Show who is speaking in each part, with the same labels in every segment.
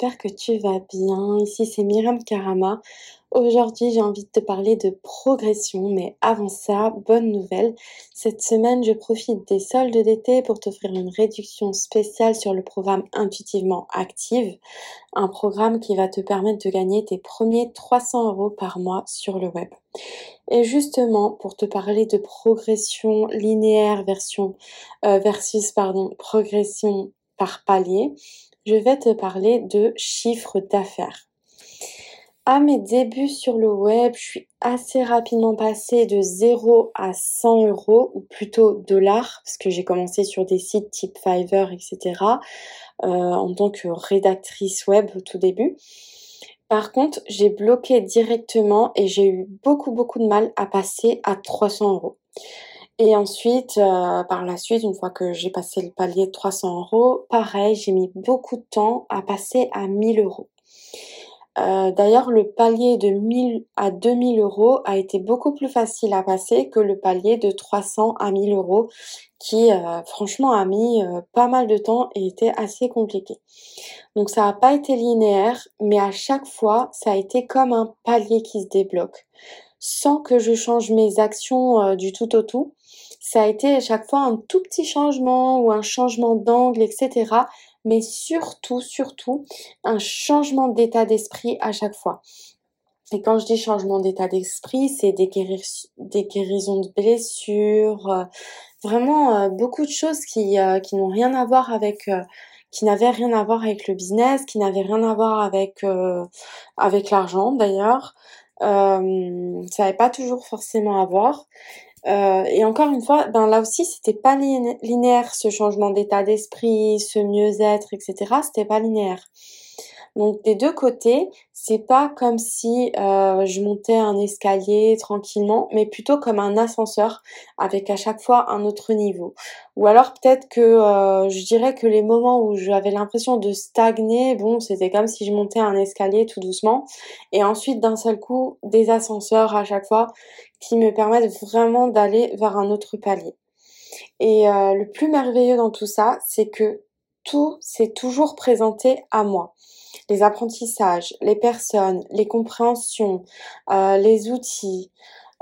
Speaker 1: j'espère que tu vas bien. Ici c'est Myriam Karama. Aujourd'hui j'ai envie de te parler de progression, mais avant ça, bonne nouvelle. Cette semaine je profite des soldes d'été pour t'offrir une réduction spéciale sur le programme Intuitivement Active, un programme qui va te permettre de gagner tes premiers 300 euros par mois sur le web. Et justement, pour te parler de progression linéaire version, euh, versus progression par palier, je vais te parler de chiffre d'affaires. À mes débuts sur le web, je suis assez rapidement passée de 0 à 100 euros, ou plutôt dollars, parce que j'ai commencé sur des sites type Fiverr, etc., euh, en tant que rédactrice web au tout début. Par contre, j'ai bloqué directement et j'ai eu beaucoup beaucoup de mal à passer à 300 euros. Et ensuite, euh, par la suite, une fois que j'ai passé le palier de 300 euros, pareil, j'ai mis beaucoup de temps à passer à 1000 euros. Euh, d'ailleurs, le palier de 1000 à 2000 euros a été beaucoup plus facile à passer que le palier de 300 à 1000 euros qui, euh, franchement, a mis pas mal de temps et était assez compliqué. Donc, ça n'a pas été linéaire, mais à chaque fois, ça a été comme un palier qui se débloque sans que je change mes actions du tout au tout ça a été à chaque fois un tout petit changement ou un changement d'angle, etc. Mais surtout, surtout, un changement d'état d'esprit à chaque fois. Et quand je dis changement d'état d'esprit, c'est des, guérisons de blessures, euh, vraiment euh, beaucoup de choses qui, euh, qui n'ont rien à voir avec qui n'avaient rien à voir avec le business, qui n'avaient rien à voir avec l'argent d'ailleurs. Ça n'avait pas toujours forcément à voir. Euh, et encore une fois, ben là aussi, c'était pas linéaire ce changement d'état d'esprit, ce mieux-être, etc. C'était pas linéaire. Donc des deux côtés, c'est pas comme si euh, je montais un escalier tranquillement, mais plutôt comme un ascenseur avec à chaque fois un autre niveau. Ou alors peut-être que euh, je dirais que les moments où j'avais l'impression de stagner, bon, c'était comme si je montais un escalier tout doucement, et ensuite d'un seul coup des ascenseurs à chaque fois qui me permettent vraiment d'aller vers un autre palier. Et euh, le plus merveilleux dans tout ça, c'est que tout s'est toujours présenté à moi les apprentissages, les personnes, les compréhensions, euh, les outils,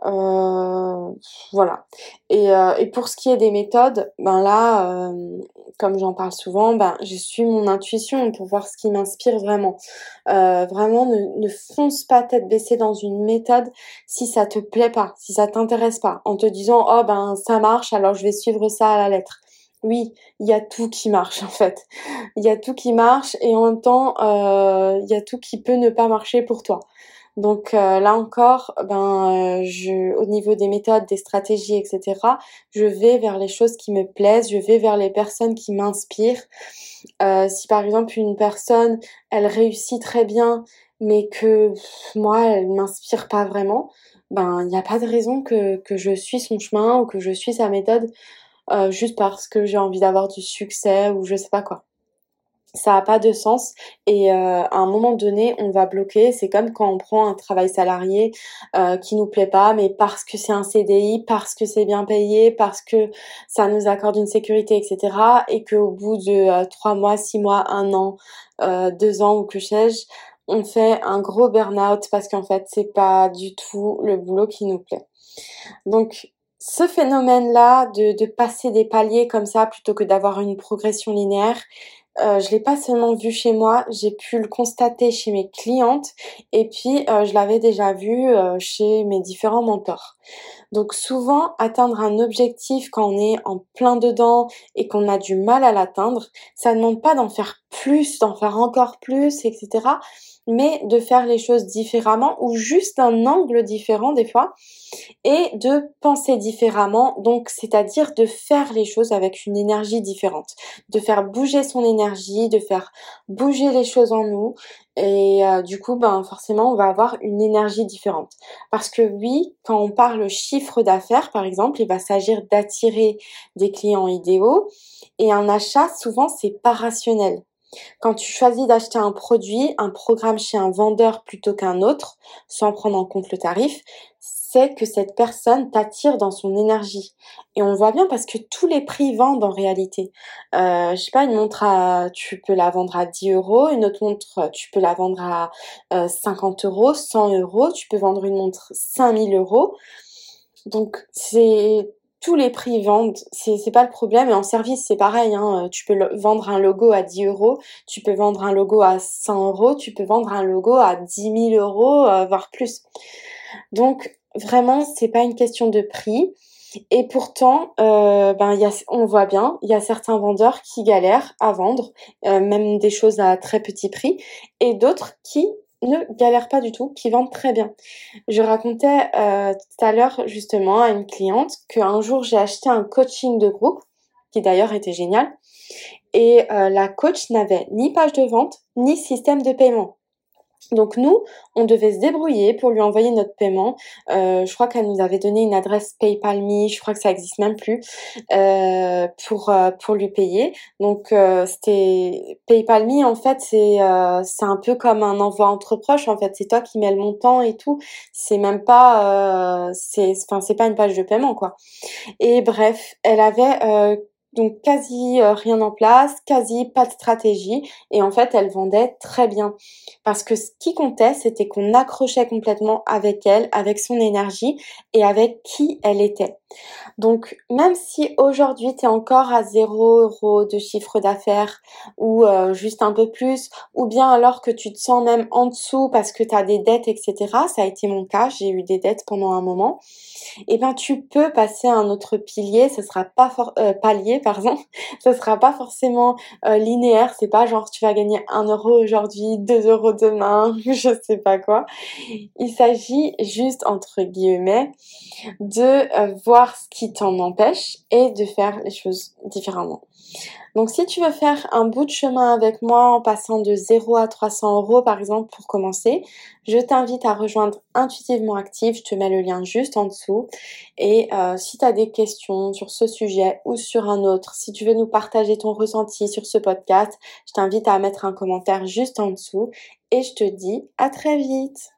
Speaker 1: euh, voilà. Et, euh, et, pour ce qui est des méthodes, ben là, comme j'en parle souvent, ben je suis mon intuition pour voir ce qui m'inspire vraiment. vraiment, ne, ne fonce pas tête baissée dans une méthode si ça te plaît pas, si ça t'intéresse pas, en te disant oh ben ça marche, alors je vais suivre ça à la lettre oui, il y a tout qui marche en fait. Il y a tout qui marche et en même temps, euh, il y a tout qui peut ne pas marcher pour toi. Donc euh, là encore, ben, euh, je, au niveau des méthodes, des stratégies, etc., je vais vers les choses qui me plaisent, je vais vers les personnes qui m'inspirent. si par exemple une personne, elle réussit très bien, mais que moi, elle m'inspire pas vraiment, ben il n'y a pas de raison que, que je suis son chemin ou que je suis sa méthode euh, juste parce que j'ai envie d'avoir du succès ou je sais pas quoi. Ça n'a pas de sens et euh, à un moment donné, on va bloquer. C'est comme quand on prend un travail salarié euh, qui nous plaît pas, mais parce que c'est un CDI, parce que c'est bien payé, parce que ça nous accorde une sécurité, etc. Et qu'au bout de trois mois, six mois, un an, deux ans ou que sais-je, on fait un gros burn-out parce qu'en fait, c'est pas du tout le boulot qui nous plaît. Donc, ce phénomène-là de, passer des paliers comme ça plutôt que d'avoir une progression linéaire, euh, je l'ai pas seulement vu chez moi, j'ai pu le constater chez mes clientes et puis euh, je l'avais déjà vu euh, chez mes différents mentors. Donc souvent atteindre un objectif quand on est en plein dedans et qu'on a du mal à l'atteindre, ça ne demande pas d'en faire plus, d'en faire encore plus, etc mais de faire les choses différemment ou juste un angle différent des fois et de penser différemment, donc c'est-à-dire de faire les choses avec une énergie différente, de faire bouger son énergie, de faire bouger les choses en nous et euh, du coup ben forcément on va avoir une énergie différente. Parce que oui quand on parle chiffre d'affaires par exemple il va s'agir d'attirer des clients idéaux. Et un achat souvent c'est pas rationnel Quand tu choisis d'acheter un produit, un programme chez un vendeur plutôt qu'un autre, sans prendre en compte le tarif, c'est que cette personne t'attire dans son énergie. Et on voit bien parce que tous les prix vendent en réalité. Euh, je sais pas, une montre tu peux la vendre à 10 euros, une autre montre, tu peux la vendre à 50 euh, euros, 100 euros, tu peux vendre une montre 5000 euros. Donc c'est tous les prix vendent, c'est pas le problème. Et en service, c'est pareil. Hein. Tu peux vendre un logo à 10 euros, tu peux vendre un logo à 100 euros, tu peux vendre un logo à 10 000 euros, euh, voire plus. Donc vraiment, c'est pas une question de prix. Et pourtant, euh, ben, on voit bien, il y a certains vendeurs qui galèrent à vendre, euh, même des choses à très petit prix, et d'autres qui ne galèrent pas du tout, qui vendent très bien. Je racontais euh, tout à l'heure justement à une cliente qu'un jour j'ai acheté un coaching de groupe, qui d'ailleurs était génial, et la coach n'avait ni page de vente, ni système de paiement. Donc nous, on devait se débrouiller pour lui envoyer notre paiement. Euh, je crois qu'elle nous avait donné une adresse PayPal Me, je crois que ça existe même plus, euh, pour euh, pour lui payer. Donc c'était PayPal Me en fait, c'est c'est un peu comme un envoi entre proches en fait. C'est toi qui mets le montant et tout. C'est même pas c'est enfin c'est pas une page de paiement quoi. Et bref, elle avait donc quasi euh, rien en place, quasi pas de stratégie et en fait elle vendait très bien parce que ce qui comptait c'était qu'on accrochait complètement avec elle, avec son énergie et avec qui elle était. Donc même si aujourd'hui tu es encore à 0 euros de chiffre d'affaires ou euh, juste un peu plus ou bien alors que tu te sens même en dessous parce que tu as des dettes etc. Ça a été mon cas, j'ai eu des dettes pendant un moment. Eh ben tu peux passer à un autre pilier, ce sera pas euh, palier pardon, ce sera pas forcément euh, linéaire, c'est pas genre tu vas gagner 1 euro aujourd'hui, 2 euros demain, je sais pas quoi. Il s'agit juste entre guillemets de voir ce qui t'en empêche et de faire les choses différemment. Donc si tu veux faire un bout de chemin avec moi en passant de 0 à 300 euros par exemple pour commencer, je t'invite à rejoindre Intuitivement Active, je te mets le lien juste en dessous. Et euh, si tu as des questions sur ce sujet ou sur un autre, si tu veux nous partager ton ressenti sur ce podcast, je t'invite à mettre un commentaire juste en dessous. Et je te dis à très vite